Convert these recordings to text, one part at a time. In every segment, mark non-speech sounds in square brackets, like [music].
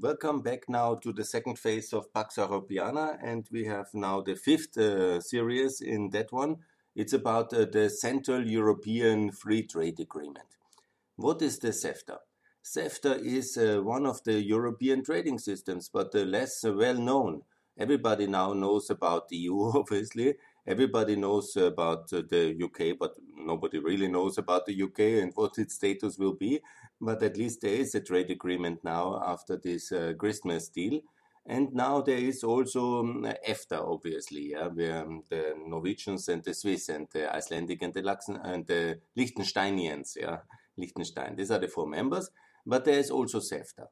Welcome back now to the second phase of Pax Europiana, and we have now the fifth uh, series in that one. It's about uh, the Central European Free Trade Agreement. What is the CEFTA? CEFTA is uh, one of the European trading systems, but less well known. Everybody now knows about the EU, [laughs] obviously. Everybody knows about uh, the UK, but nobody really knows about the UK and what its status will be but at least there is a trade agreement now after this uh, Christmas deal. And now there is also um, EFTA, obviously, yeah, where um, the Norwegians and the Swiss and the Icelandic and the Luxem and the Liechtensteinians, yeah, Liechtenstein. These are the four members. But there is also CEFTA.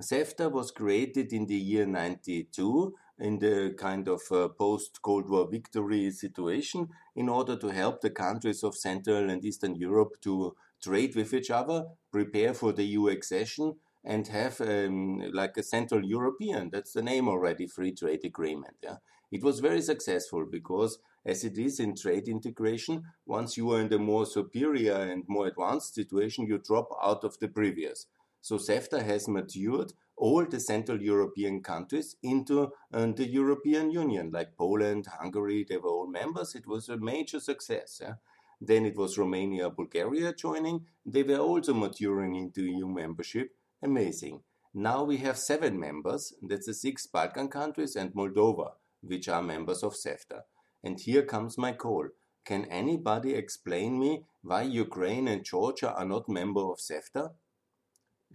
CEFTA was created in the year 92 in the kind of uh, post Cold War victory situation in order to help the countries of Central and Eastern Europe to trade with each other, prepare for the EU accession, and have um, like a Central European, that's the name already, free trade agreement. Yeah? It was very successful because, as it is in trade integration, once you are in the more superior and more advanced situation, you drop out of the previous. So CEFTA has matured all the Central European countries into uh, the European Union, like Poland, Hungary, they were all members. It was a major success. Yeah? Then it was Romania, Bulgaria joining. They were also maturing into EU membership. Amazing. Now we have seven members. That's the six Balkan countries and Moldova, which are members of CEFTA. And here comes my call. Can anybody explain me why Ukraine and Georgia are not member of CEFTA?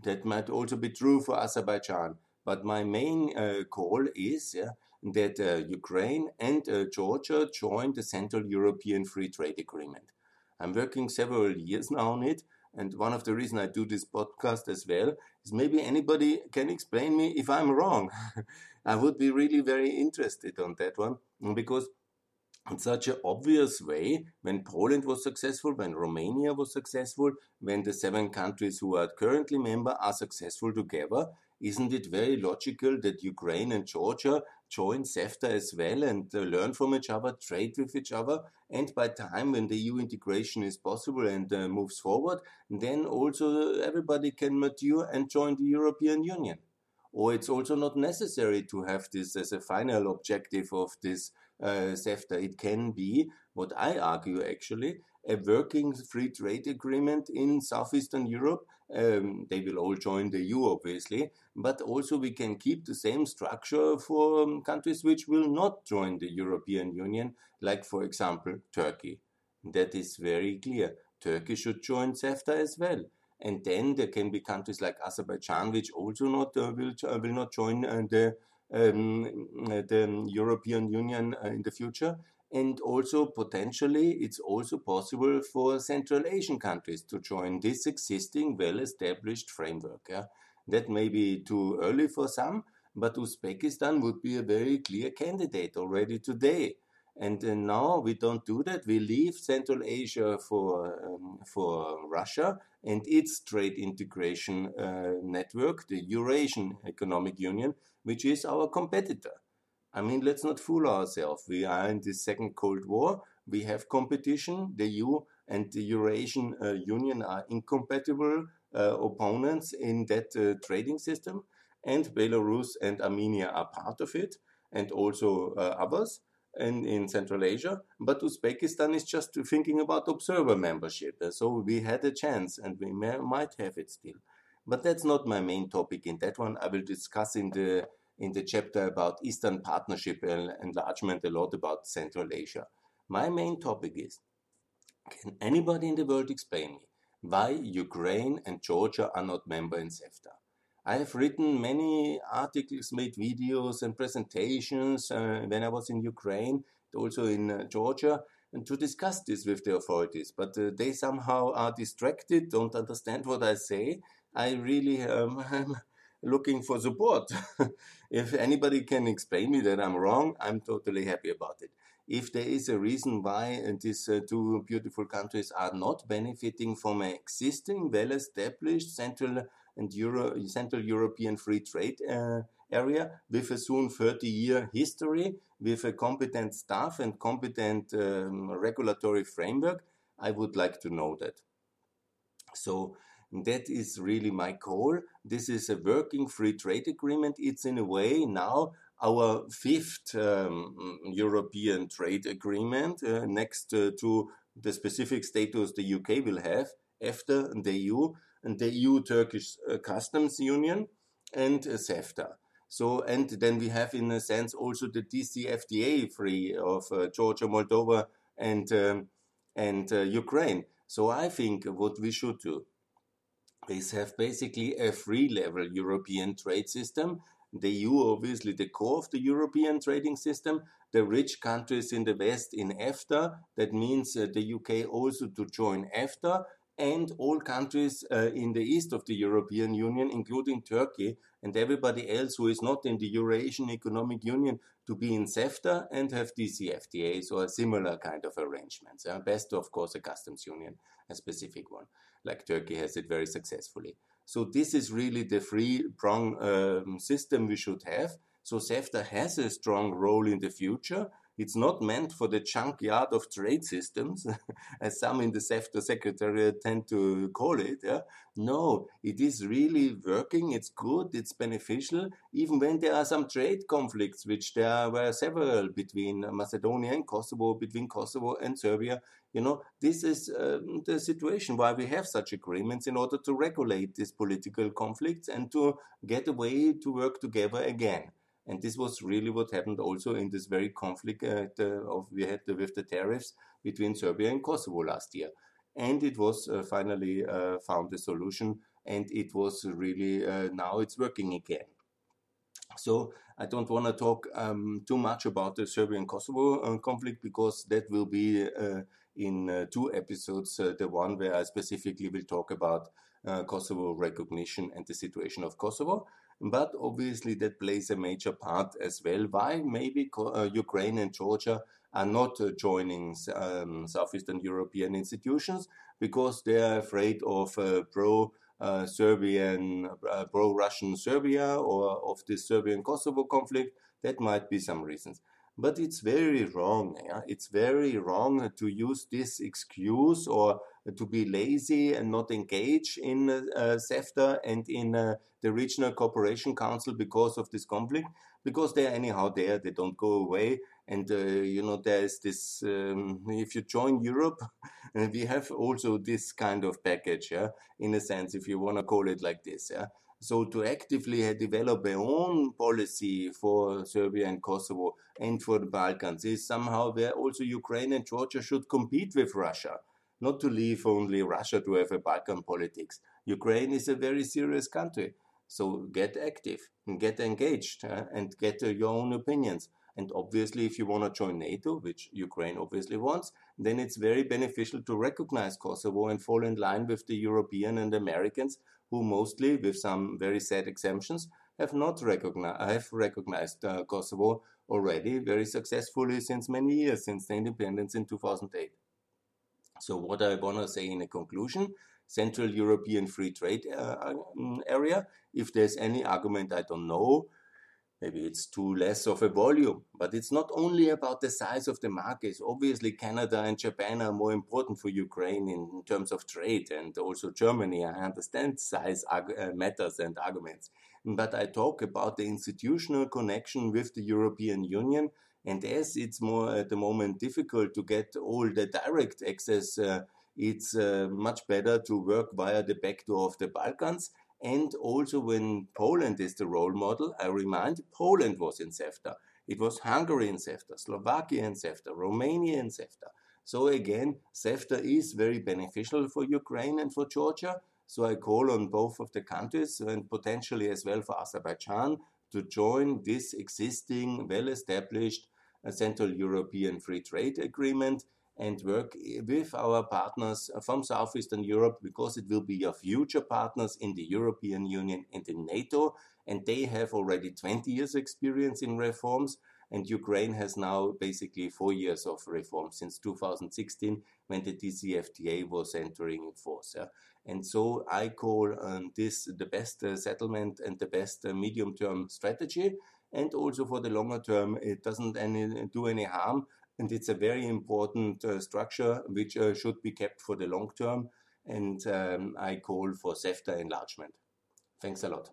That might also be true for Azerbaijan. But my main uh, call is yeah, that uh, Ukraine and uh, Georgia join the Central European Free Trade Agreement. I'm working several years now on it. And one of the reasons I do this podcast as well is maybe anybody can explain me if I'm wrong. [laughs] I would be really very interested on that one because in such an obvious way, when Poland was successful, when Romania was successful, when the seven countries who are currently member are successful together, isn't it very logical that Ukraine and Georgia join CEFTA as well and uh, learn from each other, trade with each other? And by time when the EU integration is possible and uh, moves forward, then also everybody can mature and join the European Union. Or it's also not necessary to have this as a final objective of this uh, CEFTA. It can be, what I argue actually, a working free trade agreement in southeastern Europe. Um, they will all join the EU, obviously, but also we can keep the same structure for um, countries which will not join the European Union, like, for example, Turkey. That is very clear. Turkey should join CEFTA as well. And then there can be countries like Azerbaijan, which also not uh, will, uh, will not join uh, the um, the European Union uh, in the future and also potentially it's also possible for Central Asian countries to join this existing well-established framework. Yeah? That may be too early for some, but Uzbekistan would be a very clear candidate already today. And uh, now we don't do that. We leave Central Asia for um, for Russia and its trade integration uh, network, the Eurasian Economic Union, which is our competitor. I mean, let's not fool ourselves. We are in the second Cold War. We have competition. The EU and the Eurasian uh, Union are incompatible uh, opponents in that uh, trading system. And Belarus and Armenia are part of it, and also uh, others in, Central Asia. But Uzbekistan is just thinking about observer membership. Uh, so we had a chance, and we may, might have it still. But that's not my main topic in that one. I will discuss in the in the chapter about Eastern Partnership and enlargement a lot about Central Asia. My main topic is can anybody in the world explain me why Ukraine and Georgia are not members in CEFTA? I have written many articles, made videos and presentations uh, when I was in Ukraine, also in uh, Georgia, and to discuss this with the authorities. But uh, they somehow are distracted, don't understand what I say. I really um, [laughs] looking for support. [laughs] if anybody can explain me that I'm wrong, I'm totally happy about it. If there is a reason why these uh, two beautiful countries are not benefiting from an existing, well-established Central and Euro Central European free trade uh, area with a soon 30-year history, with a competent staff and competent um, regulatory framework, I would like to know that. So that is really my call. This is a working free trade agreement. It's in a way now our fifth um, European trade agreement uh, next uh, to the specific status the UK will have after the EU the EU Turkish uh, Customs Union and uh, CEFTA. So, and then we have in a sense also the DCFTA free of uh, Georgia, Moldova, and um, and uh, Ukraine. So I think what we should do is have basically a free level European trade system. The EU, obviously, the core of the European trading system. The rich countries in the West in EFTA. That means uh, the UK also to join EFTA and all countries uh, in the east of the European Union, including Turkey and everybody else who is not in the Eurasian Economic Union, to be in CEFTA and have DCFTAs or similar kind of arrangements. Uh, best, of course, a customs union, a specific one, like Turkey has it very successfully. So this is really the free prong um, system we should have. So CEFTA has a strong role in the future it's not meant for the junkyard of trade systems, [laughs] as some in the CEFTA Secretariat tend to call it. Yeah? No, it is really working, it's good, it's beneficial, even when there are some trade conflicts, which there were several between Macedonia and Kosovo, between Kosovo and Serbia. You know, this is um, the situation why we have such agreements in order to regulate these political conflicts and to get a way to work together again. And this was really what happened also in this very conflict uh, of we had the, with the tariffs between Serbia and Kosovo last year. And it was uh, finally uh, found a solution, and it was really uh, now it's working again. So I don't want to talk um, too much about the Serbian Kosovo uh, conflict because that will be uh, in two episodes. the one where I specifically will talk about Kosovo recognition and the situation of Kosovo but obviously that plays a major part as well. Why maybe uh, Ukraine and Georgia are not uh, joining um, Southeastern European institutions because they are afraid of uh, pro. Uh, Serbian, uh, pro Russian Serbia or of the Serbian Kosovo conflict. That might be some reasons. But it's very wrong. Yeah? It's very wrong to use this excuse or to be lazy and not engage in uh, CEFTA and in uh, the Regional Cooperation Council because of this conflict, because they're anyhow there, they don't go away. And, uh, you know, there's this, um, if you join Europe, [laughs] we have also this kind of package, yeah, in a sense, if you want to call it like this, yeah. So to actively develop a own policy for Serbia and Kosovo and for the Balkans is somehow where also Ukraine and Georgia should compete with Russia not to leave only Russia to have a Balkan politics. Ukraine is a very serious country. So get active and get engaged uh, and get uh, your own opinions. And obviously, if you want to join NATO, which Ukraine obviously wants, then it's very beneficial to recognize Kosovo and fall in line with the European and Americans, who mostly, with some very sad exemptions, have not recognized have recognized uh, Kosovo already very successfully since many years, since the independence in 2008. So what I want to say in a conclusion, Central European Free Trade uh, area, if there's any argument I don't know, maybe it's too less of a volume, but it's not only about the size of the markets. Obviously, Canada and Japan are more important for Ukraine in, terms of trade, and also Germany. I understand size uh, matters and arguments, but I talk about the institutional connection with the European Union and as it's more at the moment difficult to get all the direct access, uh, it's uh, much better to work via the back door of the Balkans. And also, when Poland is the role model, I remind Poland was in CEFTA. It was Hungary in CEFTA, Slovakia in CEFTA, Romania in CEFTA. So again, CEFTA is very beneficial for Ukraine and for Georgia. So I call on both of the countries and potentially as well for Azerbaijan to join this existing, well-established uh, Central European Free Trade Agreement and work with our partners from Southeastern Europe because it will be your future partners in the European Union and in NATO. And they have already 20 years experience in reforms. And Ukraine has now basically four years of reform since 2016 when the DCFTA was entering in force. Yeah? And so I call um, this the best uh, settlement and the best uh, medium term strategy and also for the longer term, it doesn't any, do any harm. And it's a very important uh, structure which uh, should be kept for the long term. and um, I call for CEFTA enlargement. Thanks a lot.